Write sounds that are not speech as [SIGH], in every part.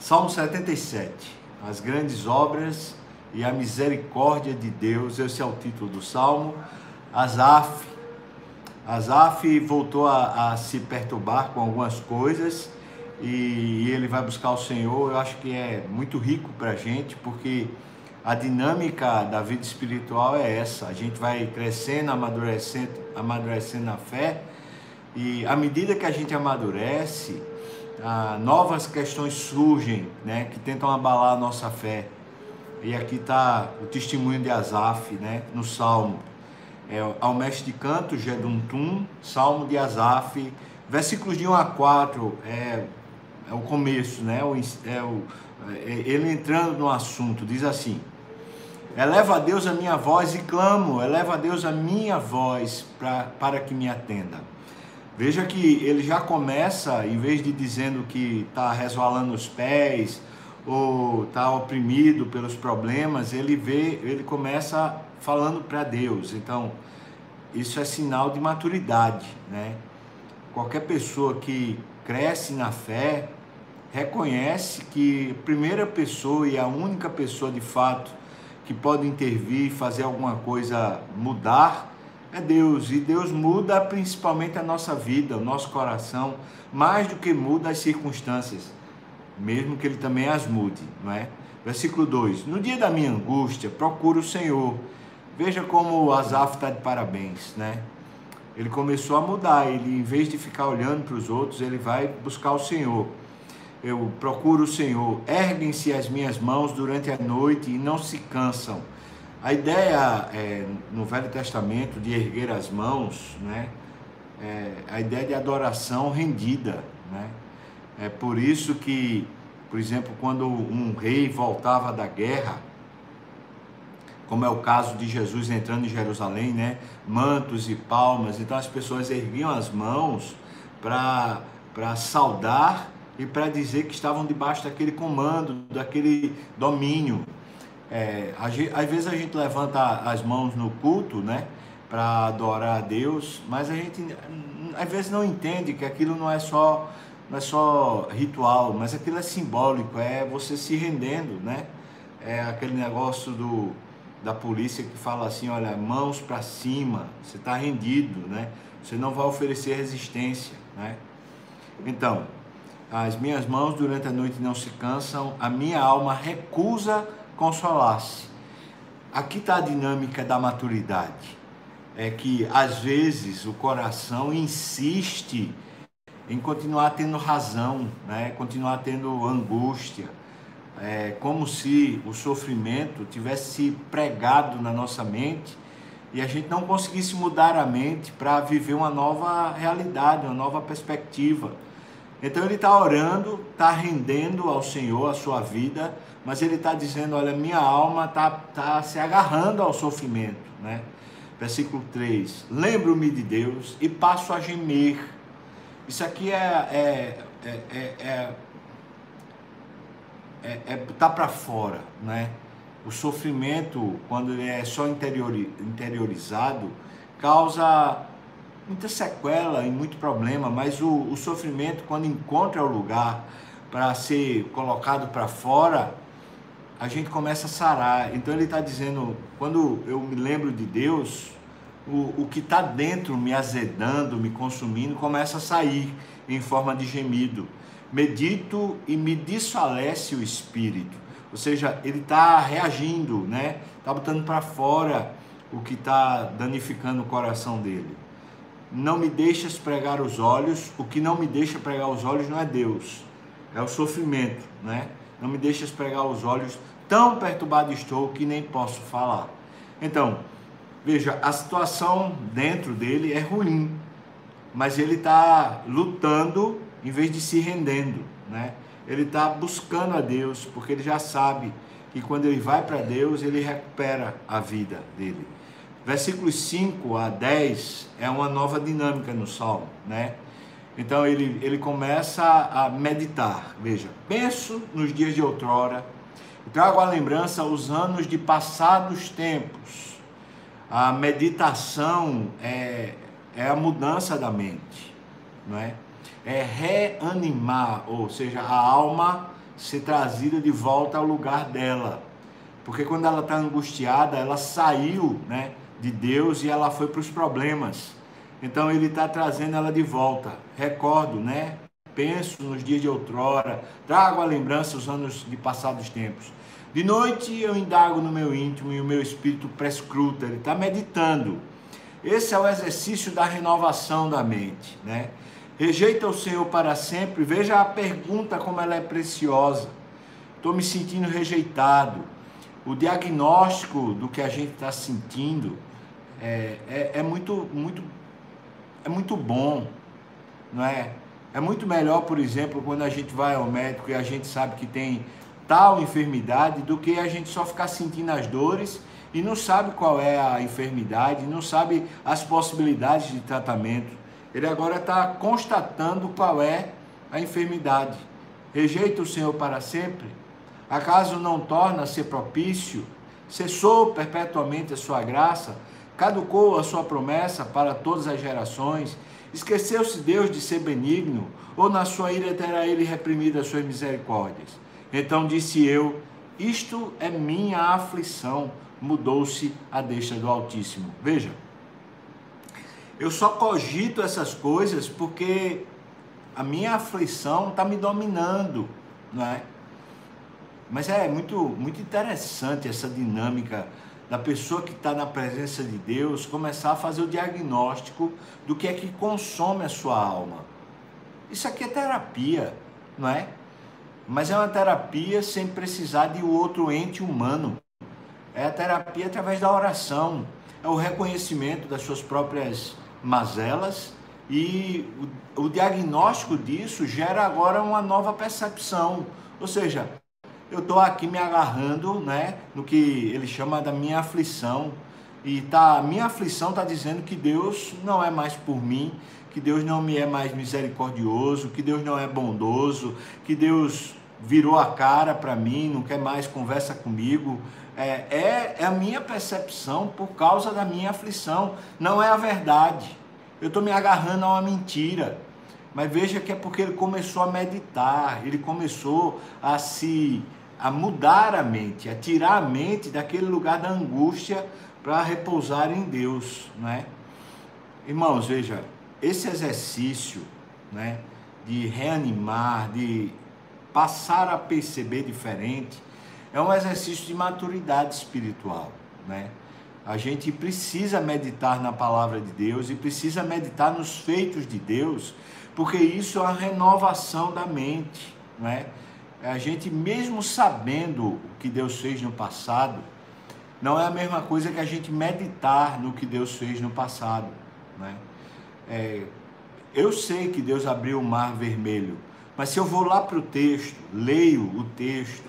Salmo 77. As grandes obras e a misericórdia de Deus. Esse é o título do salmo. Asaf. Asaf voltou a, a se perturbar com algumas coisas e ele vai buscar o Senhor. Eu acho que é muito rico para a gente, porque a dinâmica da vida espiritual é essa. A gente vai crescendo, amadurecendo, amadurecendo na fé, e à medida que a gente amadurece, ah, novas questões surgem, né, que tentam abalar a nossa fé. E aqui está o testemunho de Asaf, né, no Salmo. É, ao mestre de canto, Geduntum, Salmo de Asaf, versículos de 1 a 4, é, é o começo, né, é o, é, ele entrando no assunto, diz assim: Eleva a Deus a minha voz e clamo, eleva a Deus a minha voz pra, para que me atenda. Veja que ele já começa, em vez de dizendo que está resvalando os pés ou está oprimido pelos problemas, ele vê, ele começa falando para Deus. Então, isso é sinal de maturidade, né? Qualquer pessoa que cresce na fé reconhece que a primeira pessoa e a única pessoa de fato que pode intervir e fazer alguma coisa mudar é Deus. E Deus muda principalmente a nossa vida, o nosso coração, mais do que muda as circunstâncias, mesmo que Ele também as mude, não é? Versículo 2: No dia da minha angústia, procuro o Senhor. Veja como o Asaf está de parabéns, né? Ele começou a mudar, ele em vez de ficar olhando para os outros, ele vai buscar o Senhor. Eu procuro o Senhor, erguem-se as minhas mãos durante a noite e não se cansam a ideia é, no Velho Testamento de erguer as mãos, né, é a ideia de adoração rendida. Né? É por isso que, por exemplo, quando um rei voltava da guerra, como é o caso de Jesus entrando em Jerusalém, né? mantos e palmas, então as pessoas erguiam as mãos para saudar e para dizer que estavam debaixo daquele comando, daquele domínio. É, às vezes a gente levanta as mãos no culto, né? Para adorar a Deus, mas a gente às vezes não entende que aquilo não é só não é só ritual, mas aquilo é simbólico, é você se rendendo, né? É aquele negócio do, da polícia que fala assim, olha, mãos para cima, você está rendido, né? Você não vai oferecer resistência, né? Então, as minhas mãos durante a noite não se cansam, a minha alma recusa consolar-se. Aqui está a dinâmica da maturidade. É que às vezes o coração insiste em continuar tendo razão, né? continuar tendo angústia, é como se o sofrimento tivesse pregado na nossa mente e a gente não conseguisse mudar a mente para viver uma nova realidade, uma nova perspectiva. Então ele está orando, está rendendo ao Senhor a sua vida, mas ele está dizendo: olha, minha alma está tá se agarrando ao sofrimento. Né? Versículo 3: Lembro-me de Deus e passo a gemer. Isso aqui é. é, é, é, é, é tá para fora, né? O sofrimento, quando ele é só interiorizado, causa muita sequela e muito problema, mas o, o sofrimento, quando encontra o lugar para ser colocado para fora, a gente começa a sarar. Então ele está dizendo, quando eu me lembro de Deus, o, o que está dentro me azedando, me consumindo, começa a sair em forma de gemido. Medito e me desfalece o espírito. Ou seja, ele está reagindo, né? Está botando para fora o que está danificando o coração dele não me deixas pregar os olhos, o que não me deixa pregar os olhos não é Deus, é o sofrimento, né? Não me deixas pregar os olhos, tão perturbado estou que nem posso falar. Então, veja, a situação dentro dele é ruim, mas ele está lutando em vez de se rendendo, né? Ele está buscando a Deus, porque ele já sabe que quando ele vai para Deus, ele recupera a vida dele. Versículos 5 a 10 é uma nova dinâmica no Salmo, né? Então ele, ele começa a meditar. Veja, penso nos dias de outrora, trago à lembrança os anos de passados tempos. A meditação é, é a mudança da mente, não é? É reanimar, ou seja, a alma ser trazida de volta ao lugar dela. Porque quando ela está angustiada, ela saiu né, de Deus e ela foi para os problemas. Então ele está trazendo ela de volta. Recordo, né? Penso nos dias de outrora, trago a lembrança os anos de passados tempos. De noite eu indago no meu íntimo e o meu espírito prescruta, ele está meditando. Esse é o exercício da renovação da mente, né? Rejeita o Senhor para sempre. Veja a pergunta como ela é preciosa. Estou me sentindo rejeitado. O diagnóstico do que a gente está sentindo é, é, é, muito, muito, é muito bom, não é? É muito melhor, por exemplo, quando a gente vai ao médico e a gente sabe que tem tal enfermidade, do que a gente só ficar sentindo as dores e não sabe qual é a enfermidade, não sabe as possibilidades de tratamento. Ele agora está constatando qual é a enfermidade. Rejeita o Senhor para sempre? Acaso não torna-se propício? Cessou perpetuamente a sua graça? Caducou a sua promessa para todas as gerações? Esqueceu-se Deus de ser benigno? Ou na sua ira terá ele reprimido as suas misericórdias? Então disse eu: Isto é minha aflição. Mudou-se a deixa do Altíssimo. Veja, eu só cogito essas coisas porque a minha aflição está me dominando, não é? Mas é muito, muito interessante essa dinâmica da pessoa que está na presença de Deus começar a fazer o diagnóstico do que é que consome a sua alma. Isso aqui é terapia, não é? Mas é uma terapia sem precisar de outro ente humano. É a terapia através da oração, é o reconhecimento das suas próprias mazelas e o, o diagnóstico disso gera agora uma nova percepção. Ou seja, eu estou aqui me agarrando né, no que ele chama da minha aflição. E tá, minha aflição está dizendo que Deus não é mais por mim, que Deus não me é mais misericordioso, que Deus não é bondoso, que Deus virou a cara para mim, não quer mais conversa comigo. É, é, é a minha percepção por causa da minha aflição, não é a verdade. Eu estou me agarrando a uma mentira. Mas veja que é porque ele começou a meditar, ele começou a se a mudar a mente, a tirar a mente daquele lugar da angústia para repousar em Deus, né? Irmãos, veja, esse exercício, né, de reanimar, de passar a perceber diferente, é um exercício de maturidade espiritual, né? A gente precisa meditar na palavra de Deus e precisa meditar nos feitos de Deus, porque isso é uma renovação da mente, não é? A gente mesmo sabendo o que Deus fez no passado, não é a mesma coisa que a gente meditar no que Deus fez no passado, né? É, eu sei que Deus abriu o mar vermelho, mas se eu vou lá para o texto, leio o texto,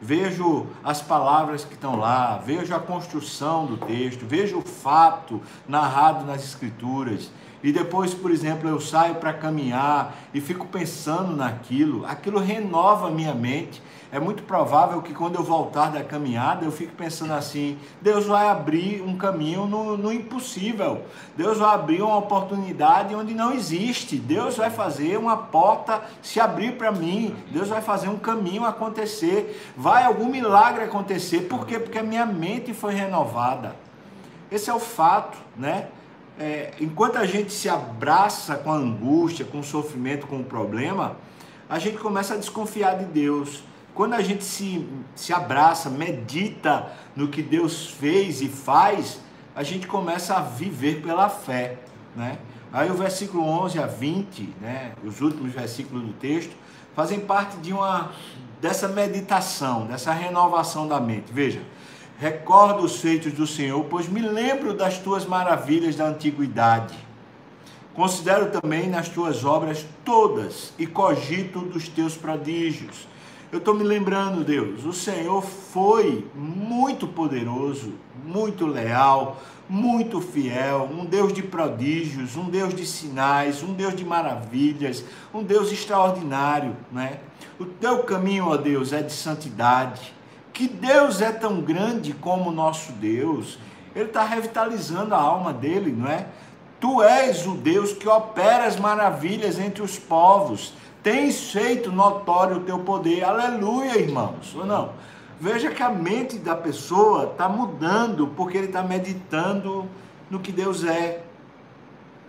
vejo as palavras que estão lá, vejo a construção do texto, vejo o fato narrado nas escrituras, e depois, por exemplo, eu saio para caminhar e fico pensando naquilo, aquilo renova a minha mente. É muito provável que quando eu voltar da caminhada, eu fique pensando assim: Deus vai abrir um caminho no, no impossível, Deus vai abrir uma oportunidade onde não existe, Deus vai fazer uma porta se abrir para mim, Deus vai fazer um caminho acontecer, vai algum milagre acontecer, por quê? Porque a minha mente foi renovada. Esse é o fato, né? É, enquanto a gente se abraça com a angústia, com o sofrimento, com o problema, a gente começa a desconfiar de Deus. Quando a gente se, se abraça, medita no que Deus fez e faz, a gente começa a viver pela fé, né? Aí o versículo 11 a 20, né, os últimos versículos do texto, fazem parte de uma dessa meditação, dessa renovação da mente. Veja, Recordo os feitos do Senhor, pois me lembro das tuas maravilhas da antiguidade. Considero também nas tuas obras todas e cogito dos teus prodígios. Eu estou me lembrando, Deus, o Senhor foi muito poderoso, muito leal, muito fiel, um Deus de prodígios, um Deus de sinais, um Deus de maravilhas, um Deus extraordinário, né? O teu caminho, ó Deus, é de santidade que Deus é tão grande como o nosso Deus. Ele está revitalizando a alma dele, não é? Tu és o Deus que opera as maravilhas entre os povos. Tens feito notório o teu poder. Aleluia, irmãos. Ou não? Veja que a mente da pessoa está mudando porque ele está meditando no que Deus é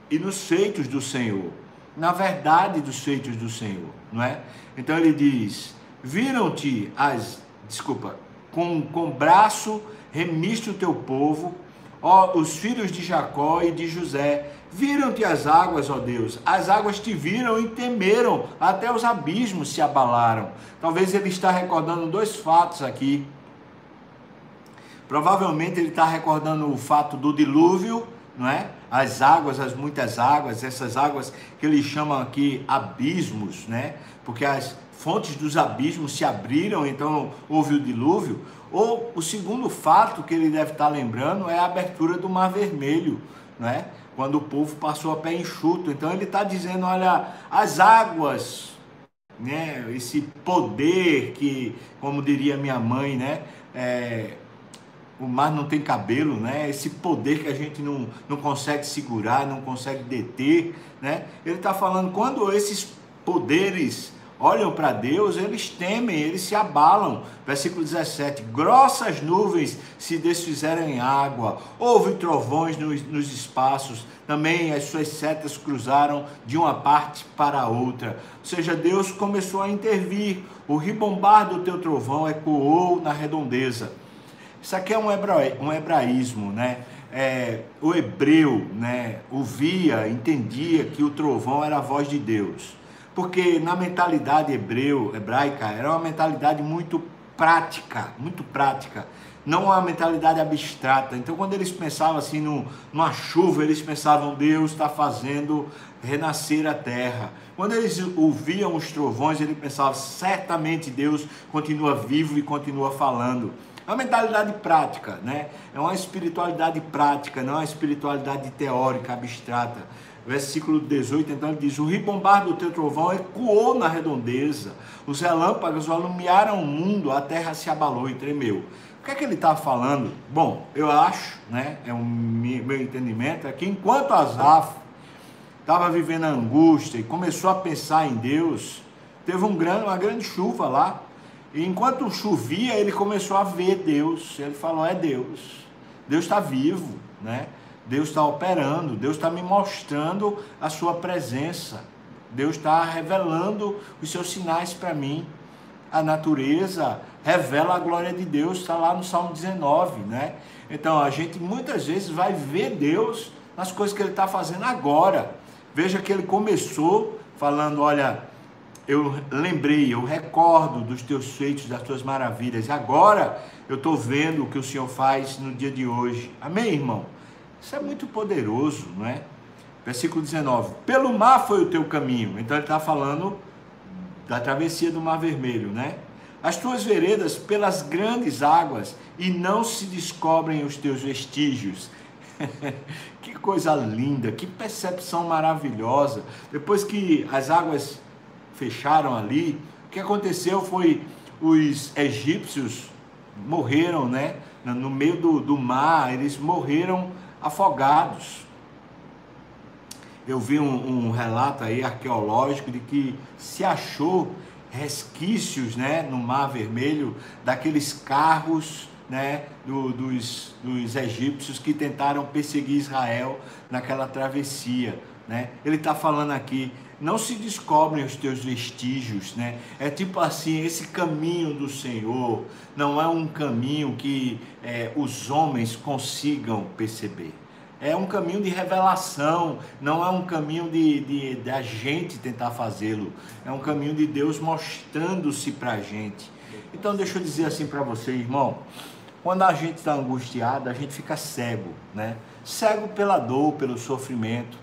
e nos feitos do Senhor, na verdade dos feitos do Senhor, não é? Então ele diz: Viram-te as, desculpa, com, com braço remiste o teu povo, ó, os filhos de Jacó e de José. Viram-te as águas, ó Deus, as águas te viram e temeram, até os abismos se abalaram. Talvez ele está recordando dois fatos aqui. Provavelmente ele está recordando o fato do dilúvio, não é? As águas, as muitas águas, essas águas que ele chama aqui abismos, né? Porque as fontes dos abismos se abriram, então houve o dilúvio. Ou o segundo fato que ele deve estar lembrando é a abertura do Mar Vermelho, né? quando o povo passou a pé enxuto. Então ele está dizendo: olha, as águas, né? esse poder que, como diria minha mãe, né? É, o mar não tem cabelo, né? Esse poder que a gente não, não consegue segurar, não consegue deter, né? Ele está falando quando esses poderes olham para Deus, eles temem, eles se abalam. Versículo 17: Grossas nuvens se desfizeram em água, houve trovões nos, nos espaços, também as suas setas cruzaram de uma parte para a outra. Ou seja, Deus começou a intervir, o ribombar do teu trovão ecoou na redondeza. Isso aqui é um, hebra, um hebraísmo, né? É, o hebreu né, ouvia, entendia que o trovão era a voz de Deus porque na mentalidade hebreu, hebraica, era uma mentalidade muito prática, muito prática, não uma mentalidade abstrata. Então, quando eles pensavam assim no, numa chuva, eles pensavam Deus está fazendo renascer a terra. Quando eles ouviam os trovões, eles pensavam certamente Deus continua vivo e continua falando. É uma mentalidade prática, né? É uma espiritualidade prática, não é uma espiritualidade teórica, abstrata versículo 18, então ele diz: O ribombar do teu trovão ecoou na redondeza, os relâmpagos alumiaram o mundo, a terra se abalou e tremeu. O que é que ele está falando? Bom, eu acho, né, é um, meu entendimento, é que enquanto Asaf estava vivendo a angústia e começou a pensar em Deus, teve um grande, uma grande chuva lá, e enquanto chovia, ele começou a ver Deus, ele falou: É Deus, Deus está vivo, né? Deus está operando, Deus está me mostrando a sua presença, Deus está revelando os seus sinais para mim. A natureza revela a glória de Deus, está lá no Salmo 19, né? Então a gente muitas vezes vai ver Deus nas coisas que Ele está fazendo agora. Veja que Ele começou falando: olha, eu lembrei, eu recordo dos teus feitos, das tuas maravilhas. Agora eu estou vendo o que o Senhor faz no dia de hoje. Amém, irmão? Isso é muito poderoso, não é? Versículo 19: Pelo mar foi o teu caminho. Então ele está falando da travessia do Mar Vermelho, né? As tuas veredas pelas grandes águas e não se descobrem os teus vestígios. [LAUGHS] que coisa linda, que percepção maravilhosa. Depois que as águas fecharam ali, o que aconteceu foi os egípcios morreram, né? No meio do, do mar, eles morreram afogados. Eu vi um, um relato aí arqueológico de que se achou resquícios né, no Mar Vermelho daqueles carros né, do, dos, dos egípcios que tentaram perseguir Israel naquela travessia. Né? Ele está falando aqui, não se descobrem os teus vestígios, né? É tipo assim, esse caminho do Senhor não é um caminho que é, os homens consigam perceber. É um caminho de revelação, não é um caminho de, de, de a gente tentar fazê-lo. É um caminho de Deus mostrando-se para a gente. Então, deixa eu dizer assim para você, irmão. Quando a gente está angustiado, a gente fica cego, né? Cego pela dor, pelo sofrimento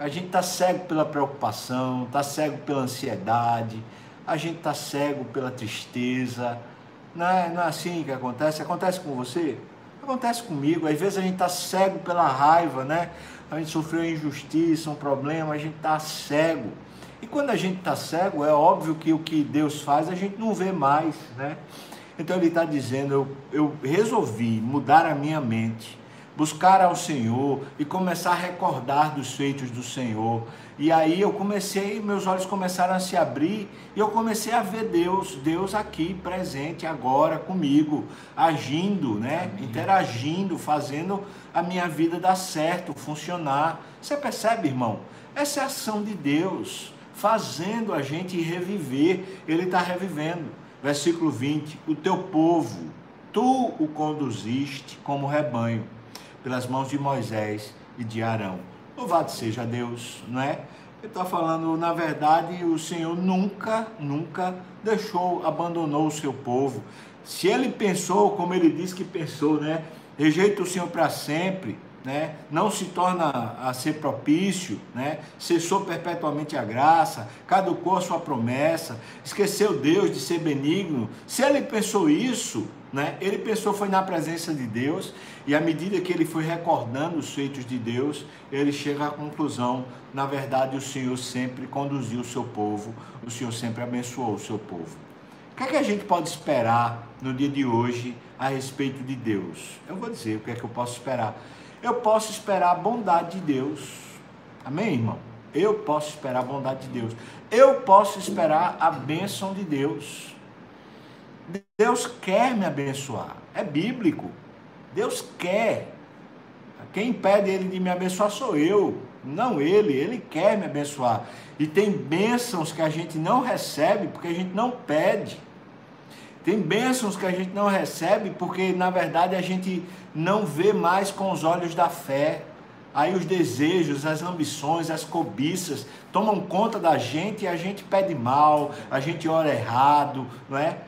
a gente está cego pela preocupação, está cego pela ansiedade, a gente está cego pela tristeza. Não é, não é assim que acontece? Acontece com você? Acontece comigo. Às vezes a gente está cego pela raiva, né? A gente sofreu injustiça, um problema, a gente está cego. E quando a gente está cego, é óbvio que o que Deus faz a gente não vê mais, né? Então ele está dizendo: eu, eu resolvi mudar a minha mente buscar ao Senhor e começar a recordar dos feitos do Senhor. E aí eu comecei, meus olhos começaram a se abrir e eu comecei a ver Deus, Deus aqui presente agora comigo, agindo, né? Interagindo, fazendo a minha vida dar certo, funcionar. Você percebe, irmão? Essa é a ação de Deus, fazendo a gente reviver. Ele está revivendo. Versículo 20: O teu povo, tu o conduziste como rebanho, pelas mãos de Moisés e de Arão Louvado seja Deus, não é? Ele está falando, na verdade, o Senhor nunca, nunca deixou, abandonou o seu povo. Se ele pensou, como ele disse que pensou, né? Rejeita o Senhor para sempre, né? Não se torna a ser propício, né? Cessou perpetuamente a graça, caducou a sua promessa, esqueceu Deus de ser benigno. Se ele pensou isso, né? Ele pensou foi na presença de Deus e à medida que ele foi recordando os feitos de Deus, ele chega à conclusão, na verdade o Senhor sempre conduziu o seu povo, o Senhor sempre abençoou o seu povo. O que é que a gente pode esperar no dia de hoje a respeito de Deus? Eu vou dizer o que é que eu posso esperar. Eu posso esperar a bondade de Deus. Amém, irmão? Eu posso esperar a bondade de Deus. Eu posso esperar a bênção de Deus. Deus quer me abençoar. É bíblico. Deus quer. Quem impede ele de me abençoar sou eu, não ele. Ele quer me abençoar. E tem bênçãos que a gente não recebe porque a gente não pede. Tem bênçãos que a gente não recebe porque, na verdade, a gente não vê mais com os olhos da fé. Aí os desejos, as ambições, as cobiças tomam conta da gente e a gente pede mal, a gente ora errado, não é?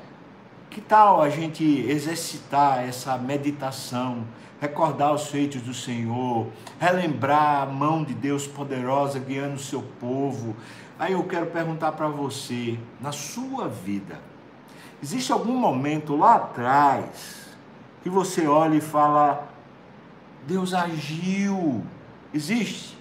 Que tal a gente exercitar essa meditação, recordar os feitos do Senhor, relembrar a mão de Deus poderosa guiando o seu povo? Aí eu quero perguntar para você, na sua vida, existe algum momento lá atrás que você olha e fala: Deus agiu? Existe?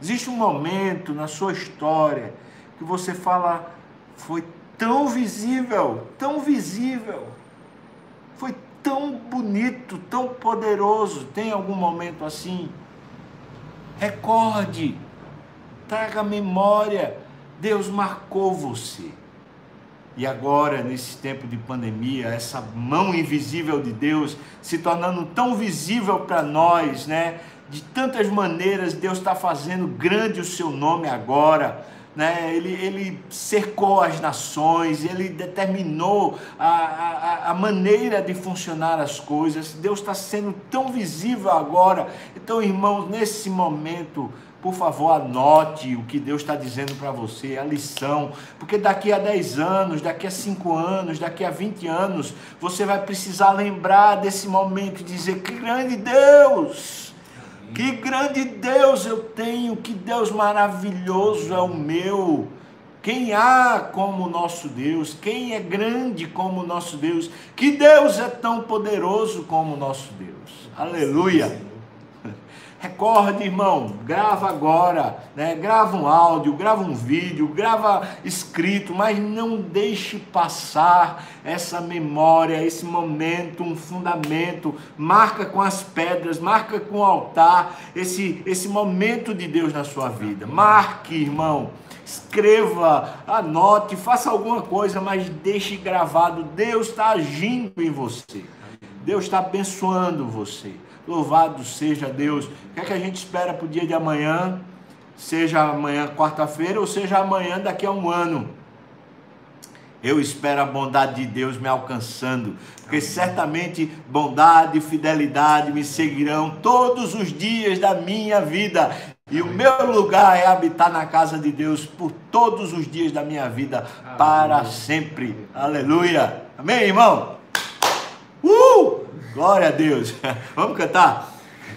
Existe um momento na sua história que você fala: foi tão visível, tão visível. Foi tão bonito, tão poderoso. Tem algum momento assim? Recorde, traga memória. Deus marcou você. E agora, nesse tempo de pandemia, essa mão invisível de Deus se tornando tão visível para nós, né? De tantas maneiras, Deus está fazendo grande o seu nome agora né? ele, ele cercou as nações, ele determinou a, a, a maneira de funcionar as coisas. Deus está sendo tão visível agora. Então, irmãos, nesse momento, por favor, anote o que Deus está dizendo para você, a lição, porque daqui a 10 anos, daqui a 5 anos, daqui a 20 anos, você vai precisar lembrar desse momento e dizer: que grande Deus! Que grande Deus eu tenho, que Deus maravilhoso é o meu. Quem há como o nosso Deus? Quem é grande como o nosso Deus? Que Deus é tão poderoso como o nosso Deus? Aleluia! Recorde, irmão, grava agora, né? grava um áudio, grava um vídeo, grava escrito, mas não deixe passar essa memória, esse momento, um fundamento. Marca com as pedras, marca com o altar, esse, esse momento de Deus na sua vida. Marque, irmão, escreva, anote, faça alguma coisa, mas deixe gravado. Deus está agindo em você, Deus está abençoando você. Louvado seja Deus. O que é que a gente espera para o dia de amanhã? Seja amanhã, quarta-feira, ou seja amanhã, daqui a um ano. Eu espero a bondade de Deus me alcançando, porque certamente bondade e fidelidade me seguirão todos os dias da minha vida. E o meu lugar é habitar na casa de Deus por todos os dias da minha vida, para sempre. Aleluia. Amém, irmão? Uh! Glória a Deus. [LAUGHS] Vamos cantar?